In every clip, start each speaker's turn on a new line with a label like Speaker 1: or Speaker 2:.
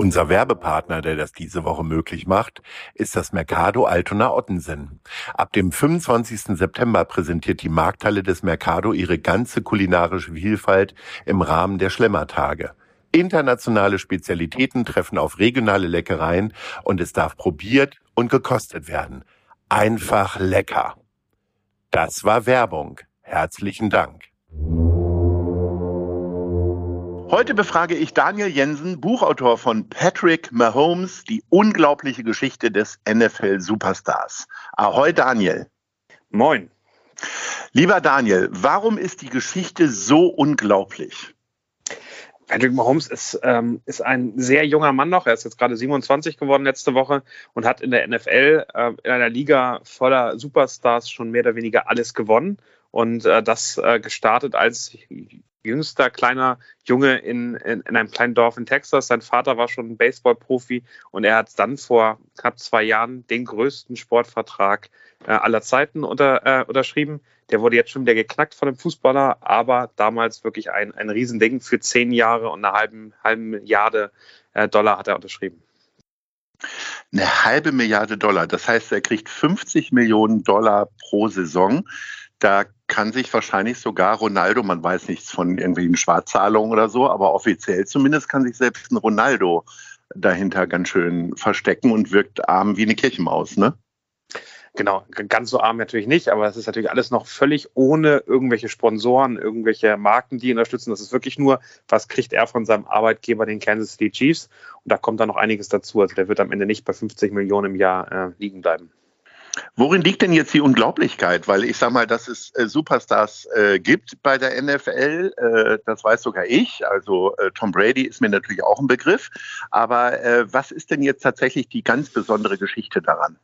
Speaker 1: Unser Werbepartner, der das diese Woche möglich macht, ist das Mercado Altona Ottensen. Ab dem 25. September präsentiert die Markthalle des Mercado ihre ganze kulinarische Vielfalt im Rahmen der Schlemmertage. Internationale Spezialitäten treffen auf regionale Leckereien und es darf probiert und gekostet werden. Einfach lecker. Das war Werbung. Herzlichen Dank. Heute befrage ich Daniel Jensen, Buchautor von Patrick Mahomes, die unglaubliche Geschichte des NFL-Superstars. Ahoi Daniel.
Speaker 2: Moin.
Speaker 1: Lieber Daniel, warum ist die Geschichte so unglaublich?
Speaker 2: Patrick Mahomes ist, ähm, ist ein sehr junger Mann noch. Er ist jetzt gerade 27 geworden letzte Woche und hat in der NFL äh, in einer Liga voller Superstars schon mehr oder weniger alles gewonnen. Und äh, das äh, gestartet als jüngster kleiner Junge in, in, in, einem kleinen Dorf in Texas. Sein Vater war schon ein Baseballprofi und er hat dann vor knapp zwei Jahren den größten Sportvertrag äh, aller Zeiten unter, äh, unterschrieben. Der wurde jetzt schon wieder geknackt von dem Fußballer, aber damals wirklich ein, ein Riesending. Für zehn Jahre und eine halbe, halbe Milliarde äh, Dollar hat er unterschrieben.
Speaker 1: Eine halbe Milliarde Dollar. Das heißt, er kriegt 50 Millionen Dollar pro Saison. Da kann sich wahrscheinlich sogar Ronaldo, man weiß nichts von irgendwelchen Schwarzzahlungen oder so, aber offiziell zumindest kann sich selbst ein Ronaldo dahinter ganz schön verstecken und wirkt arm wie eine Kirchenmaus, ne?
Speaker 2: Genau, ganz so arm natürlich nicht, aber es ist natürlich alles noch völlig ohne irgendwelche Sponsoren, irgendwelche Marken, die ihn unterstützen. Das ist wirklich nur, was kriegt er von seinem Arbeitgeber, den Kansas City Chiefs. Und da kommt dann noch einiges dazu. Also der wird am Ende nicht bei 50 Millionen im Jahr äh, liegen bleiben.
Speaker 1: Worin liegt denn jetzt die Unglaublichkeit? Weil ich sage mal, dass es äh, Superstars äh, gibt bei der NFL, äh, das weiß sogar ich. Also äh, Tom Brady ist mir natürlich auch ein Begriff. Aber äh, was ist denn jetzt tatsächlich die ganz besondere Geschichte daran?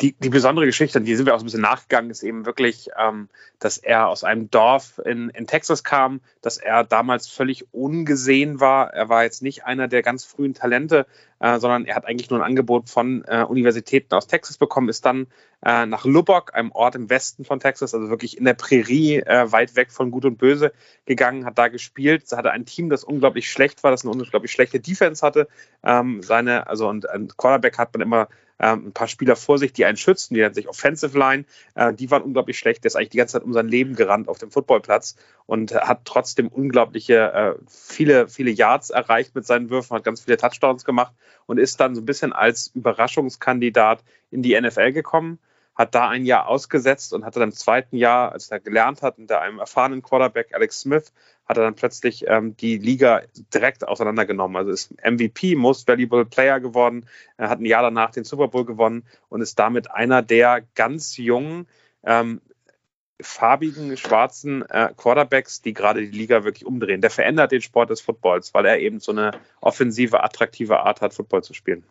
Speaker 2: Die, die besondere Geschichte, die sind wir auch ein bisschen nachgegangen, ist eben wirklich, ähm, dass er aus einem Dorf in, in Texas kam, dass er damals völlig ungesehen war. Er war jetzt nicht einer der ganz frühen Talente, äh, sondern er hat eigentlich nur ein Angebot von äh, Universitäten aus Texas bekommen, ist dann äh, nach Lubbock, einem Ort im Westen von Texas, also wirklich in der Prärie, äh, weit weg von Gut und Böse, gegangen, hat da gespielt, hatte ein Team, das unglaublich schlecht war, das eine unglaublich schlechte Defense hatte. Ähm, seine, also und ein Quarterback hat man immer ähm, ein paar Spieler vor sich, die einen schützen, die nennt sich Offensive Line, äh, die waren unglaublich schlecht. Der ist eigentlich die ganze Zeit um sein Leben gerannt auf dem Footballplatz und hat trotzdem unglaubliche, äh, viele, viele Yards erreicht mit seinen Würfen, hat ganz viele Touchdowns gemacht und ist dann so ein bisschen als Überraschungskandidat in die NFL gekommen hat da ein Jahr ausgesetzt und hatte dann im zweiten Jahr, als er gelernt hat, unter einem erfahrenen Quarterback Alex Smith, hat er dann plötzlich ähm, die Liga direkt auseinandergenommen. Also ist MVP, Most Valuable Player geworden, er hat ein Jahr danach den Super Bowl gewonnen und ist damit einer der ganz jungen, ähm, farbigen, schwarzen äh, Quarterbacks, die gerade die Liga wirklich umdrehen. Der verändert den Sport des Footballs, weil er eben so eine offensive, attraktive Art hat, Football zu spielen.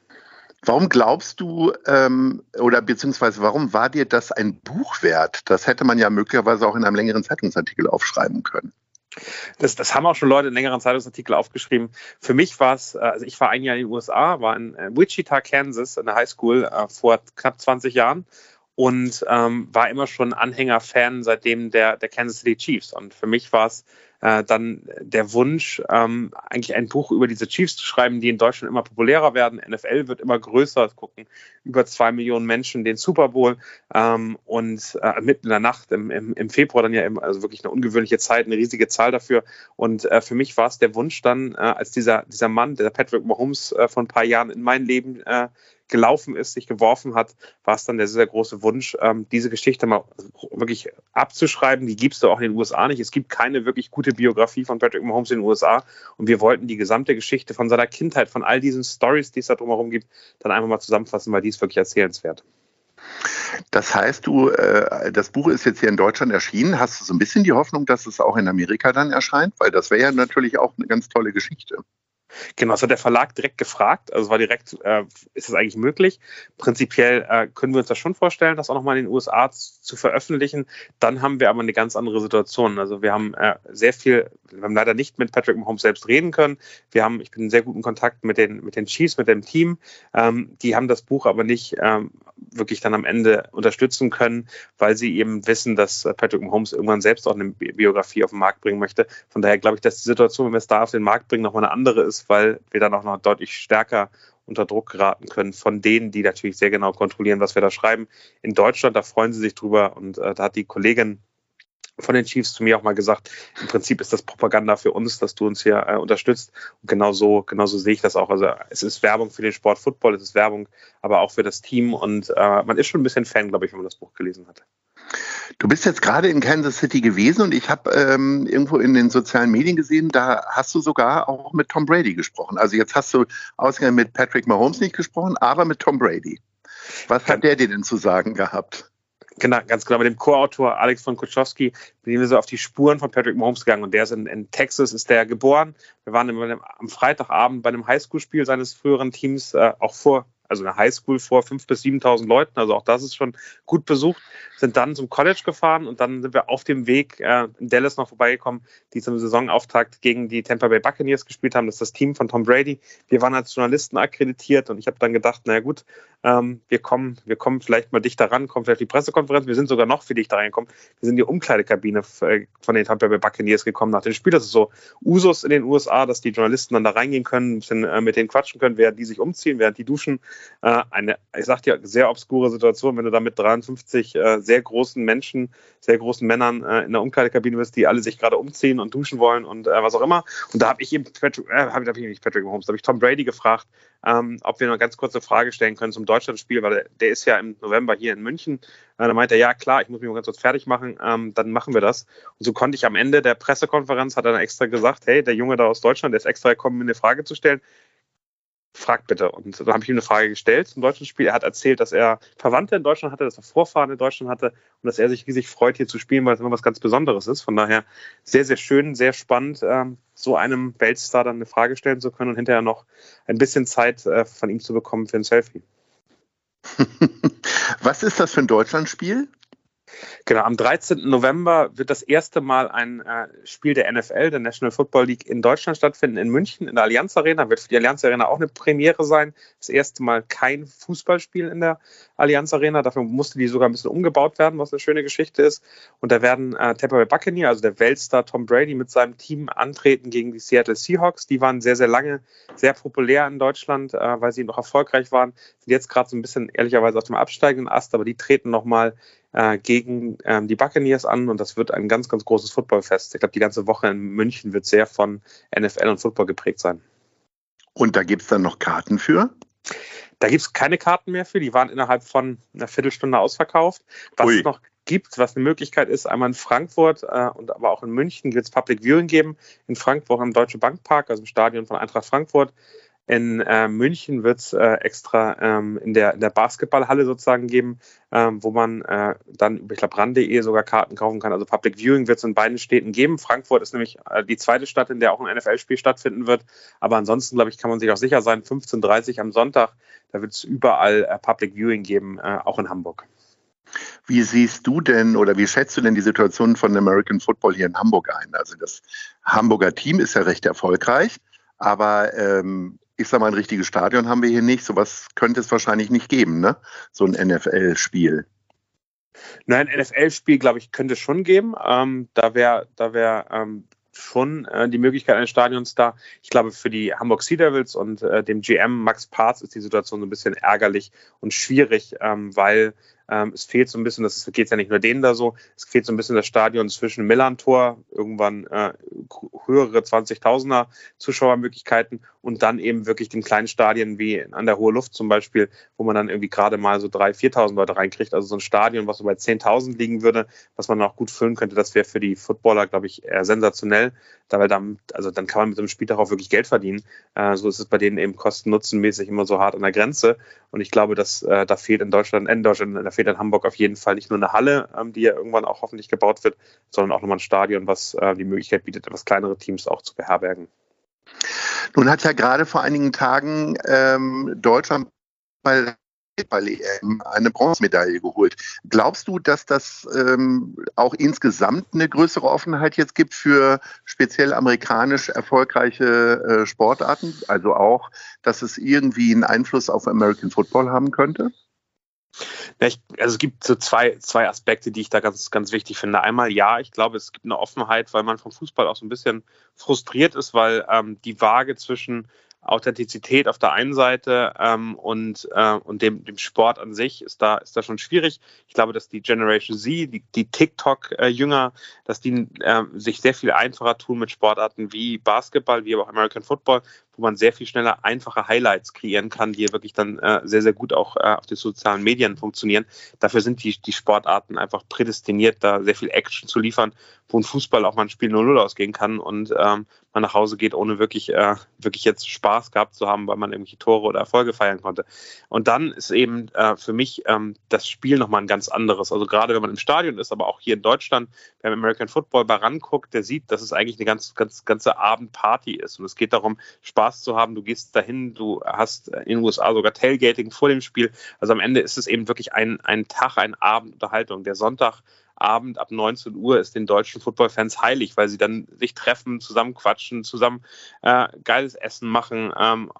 Speaker 1: Warum glaubst du, ähm, oder beziehungsweise warum war dir das ein Buch wert? Das hätte man ja möglicherweise auch in einem längeren Zeitungsartikel aufschreiben können.
Speaker 2: Das, das haben auch schon Leute in längeren Zeitungsartikel aufgeschrieben. Für mich war es, äh, also ich war ein Jahr in den USA, war in äh, Wichita, Kansas, in der Highschool äh, vor knapp 20 Jahren und ähm, war immer schon Anhänger-Fan seitdem der, der Kansas City Chiefs. Und für mich war es äh, dann der Wunsch, ähm, eigentlich ein Buch über diese Chiefs zu schreiben, die in Deutschland immer populärer werden. NFL wird immer größer, gucken über zwei Millionen Menschen den Super Bowl ähm, und äh, mitten in der Nacht im, im, im Februar dann ja immer, also wirklich eine ungewöhnliche Zeit, eine riesige Zahl dafür. Und äh, für mich war es der Wunsch dann, äh, als dieser, dieser Mann, der Patrick Mahomes äh, vor ein paar Jahren in mein Leben äh, gelaufen ist, sich geworfen hat, war es dann der sehr große Wunsch, ähm, diese Geschichte mal wirklich abzuschreiben. Die gibst du auch in den USA nicht. Es gibt keine wirklich gute Biografie von Patrick Mahomes in den USA. Und wir wollten die gesamte Geschichte von seiner Kindheit, von all diesen Stories, die es da drumherum gibt, dann einfach mal zusammenfassen, weil die ist wirklich erzählenswert.
Speaker 1: Das heißt, du, äh, das Buch ist jetzt hier in Deutschland erschienen. Hast du so ein bisschen die Hoffnung, dass es auch in Amerika dann erscheint? Weil das wäre ja natürlich auch eine ganz tolle Geschichte.
Speaker 2: Genau, das hat der Verlag direkt gefragt. Also war direkt, äh, ist es eigentlich möglich? Prinzipiell äh, können wir uns das schon vorstellen, das auch nochmal in den USA zu veröffentlichen. Dann haben wir aber eine ganz andere Situation. Also wir haben äh, sehr viel, wir haben leider nicht mit Patrick Mahomes selbst reden können. Wir haben, ich bin in sehr guten Kontakt mit den, mit den Chiefs, mit dem Team. Ähm, die haben das Buch aber nicht ähm, wirklich dann am Ende unterstützen können, weil sie eben wissen, dass Patrick Mahomes irgendwann selbst auch eine Biografie auf den Markt bringen möchte. Von daher glaube ich, dass die Situation, wenn wir es da auf den Markt bringen, nochmal eine andere ist, weil wir dann auch noch deutlich stärker unter Druck geraten können von denen, die natürlich sehr genau kontrollieren, was wir da schreiben. In Deutschland, da freuen sie sich drüber und äh, da hat die Kollegin von den Chiefs zu mir auch mal gesagt, im Prinzip ist das Propaganda für uns, dass du uns hier äh, unterstützt. Und genau so, genau so sehe ich das auch. Also es ist Werbung für den Sport Football, es ist Werbung, aber auch für das Team. Und äh, man ist schon ein bisschen Fan, glaube ich, wenn man das Buch gelesen hat.
Speaker 1: Du bist jetzt gerade in Kansas City gewesen und ich habe ähm, irgendwo in den sozialen Medien gesehen, da hast du sogar auch mit Tom Brady gesprochen. Also jetzt hast du ausgerechnet mit Patrick Mahomes nicht gesprochen, aber mit Tom Brady. Was hat der dir denn zu sagen gehabt?
Speaker 2: Genau, ganz genau. Mit dem Co-Autor Alex von Kuczowski bin wir so auf die Spuren von Patrick Mahomes gegangen und der ist in, in Texas, ist der geboren. Wir waren am Freitagabend bei einem Highschool-Spiel seines früheren Teams, äh, auch vor also eine Highschool vor 5.000 bis 7.000 Leuten, also auch das ist schon gut besucht, sind dann zum College gefahren und dann sind wir auf dem Weg äh, in Dallas noch vorbeigekommen, die zum Saisonauftakt gegen die Tampa Bay Buccaneers gespielt haben. Das ist das Team von Tom Brady. Wir waren als Journalisten akkreditiert und ich habe dann gedacht, naja gut, ähm, wir kommen, wir kommen vielleicht mal dichter ran, kommen vielleicht die Pressekonferenz. Wir sind sogar noch viel dichter reingekommen. Wir sind in die Umkleidekabine äh, von den Tampa Bay Buccaneers gekommen nach dem Spiel. Das ist so Usus in den USA, dass die Journalisten dann da reingehen können, bisschen äh, mit denen quatschen können, während die sich umziehen, während die duschen äh, eine, ich sag dir, sehr obskure Situation, wenn du da mit 53 äh, sehr großen Menschen, sehr großen Männern äh, in der Umkleidekabine bist, die alle sich gerade umziehen und duschen wollen und äh, was auch immer. Und da habe ich eben Patrick, äh, hab, hab ich nicht Patrick Mahomes, da habe ich Tom Brady gefragt, ähm, ob wir noch eine ganz kurze Frage stellen können zum Deutschlandspiel, weil der, der ist ja im November hier in München. Äh, da meinte er, ja klar, ich muss mich mal ganz kurz fertig machen, ähm, dann machen wir das. Und so konnte ich am Ende der Pressekonferenz, hat er dann extra gesagt, hey, der Junge da aus Deutschland, der ist extra gekommen, mir eine Frage zu stellen frag bitte. Und dann habe ich ihm eine Frage gestellt zum deutschen Spiel. Er hat erzählt, dass er Verwandte in Deutschland hatte, dass er Vorfahren in Deutschland hatte und dass er sich riesig freut, hier zu spielen, weil es immer was ganz Besonderes ist. Von daher sehr, sehr schön, sehr spannend, ähm, so einem Weltstar dann eine Frage stellen zu können und hinterher noch ein bisschen Zeit äh, von ihm zu bekommen für ein Selfie.
Speaker 1: was ist das für ein Deutschlandspiel?
Speaker 2: Genau, am 13. November wird das erste Mal ein äh, Spiel der NFL, der National Football League, in Deutschland stattfinden, in München, in der Allianz Arena. Wird für die Allianz Arena auch eine Premiere sein. Das erste Mal kein Fußballspiel in der Allianz Arena. Dafür musste die sogar ein bisschen umgebaut werden, was eine schöne Geschichte ist. Und da werden äh, Tampa Bay Buccaneers, also der Weltstar Tom Brady, mit seinem Team antreten gegen die Seattle Seahawks. Die waren sehr, sehr lange sehr populär in Deutschland, äh, weil sie noch erfolgreich waren. Sind jetzt gerade so ein bisschen ehrlicherweise auf dem absteigenden Ast, aber die treten nochmal äh, gegen ähm, die Buccaneers an und das wird ein ganz, ganz großes Footballfest. Ich glaube, die ganze Woche in München wird sehr von NFL und Football geprägt sein.
Speaker 1: Und da gibt es dann noch Karten für?
Speaker 2: Da gibt es keine Karten mehr für, die waren innerhalb von einer Viertelstunde ausverkauft. Was Ui. es noch gibt, was eine Möglichkeit ist, einmal in Frankfurt äh, und aber auch in München wird es Public Viewing geben. In Frankfurt im Deutsche Bankpark, also im Stadion von Eintracht Frankfurt. In äh, München wird es äh, extra ähm, in, der, in der Basketballhalle sozusagen geben, ähm, wo man äh, dann über, ich glaube, ran.de sogar Karten kaufen kann. Also Public Viewing wird es in beiden Städten geben. Frankfurt ist nämlich äh, die zweite Stadt, in der auch ein NFL-Spiel stattfinden wird. Aber ansonsten, glaube ich, kann man sich auch sicher sein, 15.30 Uhr am Sonntag, da wird es überall äh, Public Viewing geben, äh, auch in Hamburg.
Speaker 1: Wie siehst du denn oder wie schätzt du denn die Situation von American Football hier in Hamburg ein? Also das Hamburger Team ist ja recht erfolgreich, aber ähm, ich sag mal, ein richtiges Stadion haben wir hier nicht. Sowas könnte es wahrscheinlich nicht geben, ne? So ein NFL-Spiel.
Speaker 2: Nein, ein NFL-Spiel, glaube ich, könnte es schon geben. Ähm, da wäre da wär, ähm, schon äh, die Möglichkeit eines Stadions da. Ich glaube, für die Hamburg Sea Devils und äh, dem GM Max Parz ist die Situation so ein bisschen ärgerlich und schwierig, ähm, weil Ähm, es fehlt so ein bisschen, das geht ja nicht nur denen da so, es fehlt so ein bisschen das Stadion zwischen Millantor, irgendwann äh, höhere 20.000er Zuschauermöglichkeiten und dann eben wirklich den kleinen Stadien wie an der Hohe Luft zum Beispiel, wo man dann irgendwie gerade mal so 3.000, 4.000 Leute reinkriegt. Also so ein Stadion, was so bei 10.000 liegen würde, was man auch gut füllen könnte, das wäre für die Footballer, glaube ich, eher sensationell. Da, dann, also dann kann man mit so einem Spiel auch wirklich Geld verdienen. Äh, so ist es bei denen eben kosten-nutzen-mäßig immer so hart an der Grenze. Und ich glaube, dass äh, da fehlt in Deutschland, in Deutschland, da fehlt in Hamburg auf jeden Fall nicht nur eine Halle, ähm, die ja irgendwann auch hoffentlich gebaut wird, sondern auch nochmal ein Stadion, was äh, die Möglichkeit bietet, etwas kleinere Teams auch zu beherbergen.
Speaker 1: Nun hat ja gerade vor einigen Tagen ähm, Deutschland bei Basketball-EM eine Bronzemedaille geholt. Glaubst du, dass das ähm, auch insgesamt eine größere Offenheit jetzt gibt für speziell amerikanisch erfolgreiche äh, Sportarten? Also auch, dass es irgendwie einen Einfluss auf American Football haben könnte?
Speaker 2: Ja, ich, also es gibt so zwei, zwei Aspekte, die ich da ganz, ganz wichtig finde. Einmal, ja, ich glaube, es gibt eine Offenheit, weil man vom Fußball auch so ein bisschen frustriert ist, weil ähm, die Waage zwischen Authentizität auf der einen Seite ähm, und, äh, und dem, dem Sport an sich ist da, ist da schon schwierig. Ich glaube, dass die Generation Z, die, die TikTok-Jünger, dass die äh, sich sehr viel einfacher tun mit Sportarten wie Basketball, wie aber auch American Football, wo man sehr viel schneller einfache Highlights kreieren kann, die wirklich dann äh, sehr, sehr gut auch äh, auf den sozialen Medien funktionieren. Dafür sind die, die Sportarten einfach prädestiniert, da sehr viel Action zu liefern, wo ein Fußball auch mal ein Spiel 0-0 ausgehen kann und ähm, man nach Hause geht, ohne wirklich, äh, wirklich jetzt Spaß gehabt zu haben, weil man irgendwelche Tore oder Erfolge feiern konnte. Und dann ist eben äh, für mich ähm, das Spiel nochmal ein ganz anderes. Also gerade wenn man im Stadion ist, aber auch hier in Deutschland, beim American Football mal ranguckt, der sieht, dass es eigentlich eine ganz, ganz, ganze Abendparty ist. Und es geht darum, Spaß zu haben. Du gehst dahin, du hast in den USA sogar Tailgating vor dem Spiel. Also am Ende ist es eben wirklich ein, ein Tag, ein Abend Unterhaltung. Der Sonntag Abend ab 19 Uhr ist den deutschen Footballfans heilig, weil sie dann sich treffen, zusammen quatschen, zusammen äh, geiles Essen machen, ähm,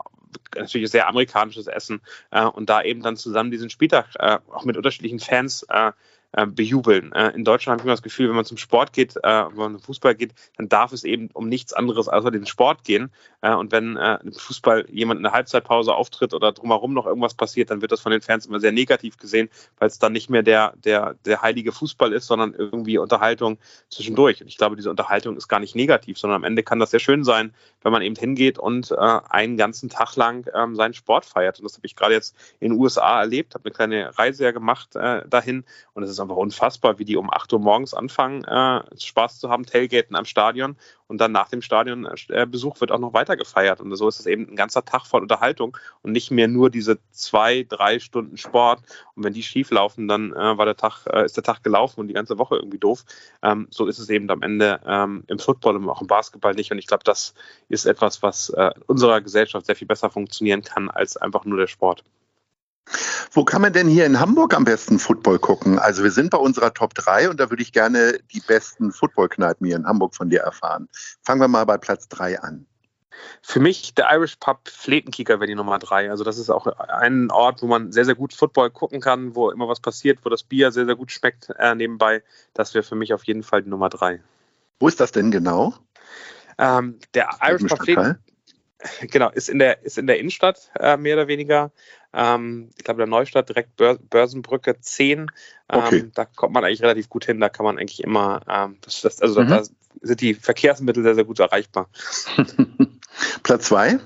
Speaker 2: natürlich sehr amerikanisches Essen äh, und da eben dann zusammen diesen Spieltag äh, auch mit unterschiedlichen Fans äh, äh, bejubeln. Äh, in Deutschland habe ich immer das Gefühl, wenn man zum Sport geht, äh, wenn man zum Fußball geht, dann darf es eben um nichts anderes außer den Sport gehen. Äh, und wenn äh, im Fußball jemand in der Halbzeitpause auftritt oder drumherum noch irgendwas passiert, dann wird das von den Fans immer sehr negativ gesehen, weil es dann nicht mehr der, der, der heilige Fußball ist, sondern irgendwie Unterhaltung zwischendurch. Und ich glaube, diese Unterhaltung ist gar nicht negativ, sondern am Ende kann das sehr schön sein, wenn man eben hingeht und äh, einen ganzen Tag lang ähm, seinen Sport feiert. Und das habe ich gerade jetzt in den USA erlebt, habe eine kleine Reise ja gemacht dahin und es ist einfach unfassbar, wie die um 8 Uhr morgens anfangen, äh, Spaß zu haben, Tailgaten am Stadion und dann nach dem Stadionbesuch wird auch noch weiter gefeiert. Und so ist es eben ein ganzer Tag voll Unterhaltung und nicht mehr nur diese zwei, drei Stunden Sport. Und wenn die schief laufen, dann äh, war der Tag, äh, ist der Tag gelaufen und die ganze Woche irgendwie doof. Ähm, so ist es eben am Ende ähm, im Football und auch im Basketball nicht. Und ich glaube, das ist etwas, was äh, unserer Gesellschaft sehr viel besser funktionieren kann als einfach nur der Sport.
Speaker 1: Wo kann man denn hier in Hamburg am besten Football gucken? Also wir sind bei unserer Top 3 und da würde ich gerne die besten Footballkneipen hier in Hamburg von dir erfahren. Fangen wir mal bei Platz 3 an.
Speaker 2: Für mich der Irish Pub Fletenkicker wäre die Nummer 3. Also das ist auch ein Ort, wo man sehr, sehr gut Football gucken kann, wo immer was passiert, wo das Bier sehr, sehr gut schmeckt äh, nebenbei. Das wäre für mich auf jeden Fall die Nummer 3.
Speaker 1: Wo ist das denn genau?
Speaker 2: Ähm, der Irish Pub Fletenkicker genau, ist in der, ist in der Innenstadt äh, mehr oder weniger. Ähm, ich glaube, der Neustadt, direkt Börsenbrücke 10. Ähm, okay. Da kommt man eigentlich relativ gut hin. Da kann man eigentlich immer, ähm, das, das, also mhm. da sind die Verkehrsmittel sehr, sehr gut erreichbar.
Speaker 1: Platz 2?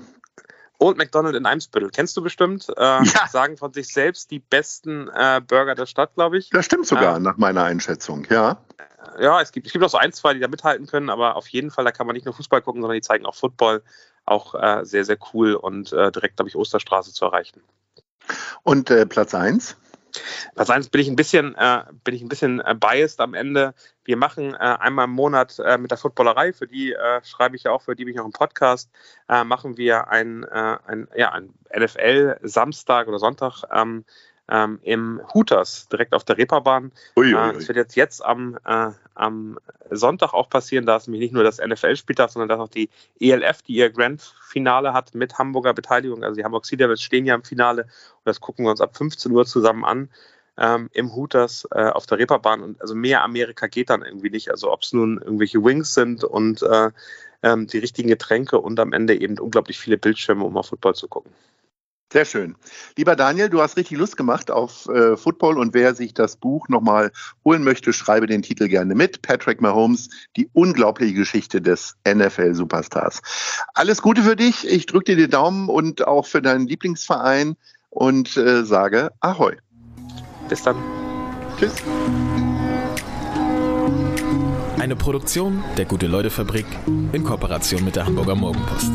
Speaker 2: Old McDonald in Eimsbüttel. Kennst du bestimmt? Äh, ja. Sagen von sich selbst die besten äh, Burger der Stadt, glaube ich.
Speaker 1: Das stimmt sogar, ähm, nach meiner Einschätzung, ja.
Speaker 2: Ja, es gibt, es gibt auch so ein, zwei, die da mithalten können, aber auf jeden Fall, da kann man nicht nur Fußball gucken, sondern die zeigen auch Football auch äh, sehr, sehr cool und äh, direkt, glaube ich, Osterstraße zu erreichen.
Speaker 1: Und äh, Platz 1?
Speaker 2: Platz 1 bin ich ein bisschen, äh, bin ich ein bisschen äh, biased am Ende. Wir machen äh, einmal im Monat äh, mit der Footballerei, für die äh, schreibe ich ja auch, für die bin ich auch im Podcast, äh, machen wir ein, ein, ja, ein NFL Samstag oder Sonntag ähm, ähm, im Hooters, direkt auf der Reeperbahn. Ui, ui, ui. das wird jetzt, jetzt am, äh, am Sonntag auch passieren, da ist nämlich nicht nur das NFL-Spieltag, sondern dass auch die ELF, die ihr Grand-Finale hat mit Hamburger Beteiligung. Also die Hamburg Sea Devils stehen ja im Finale und das gucken wir uns ab 15 Uhr zusammen an. Ähm, im Hooters äh, auf der Reeperbahn und also mehr Amerika geht dann irgendwie nicht. Also ob es nun irgendwelche Wings sind und äh, ähm, die richtigen Getränke und am Ende eben unglaublich viele Bildschirme, um auf Football zu gucken.
Speaker 1: Sehr schön. Lieber Daniel, du hast richtig Lust gemacht auf äh, Football und wer sich das Buch nochmal holen möchte, schreibe den Titel gerne mit. Patrick Mahomes, die unglaubliche Geschichte des NFL-Superstars. Alles Gute für dich. Ich drücke dir die Daumen und auch für deinen Lieblingsverein und äh, sage Ahoi.
Speaker 2: Bis dann. Tschüss.
Speaker 3: Eine Produktion der Gute-Leute-Fabrik in Kooperation mit der Hamburger Morgenpost.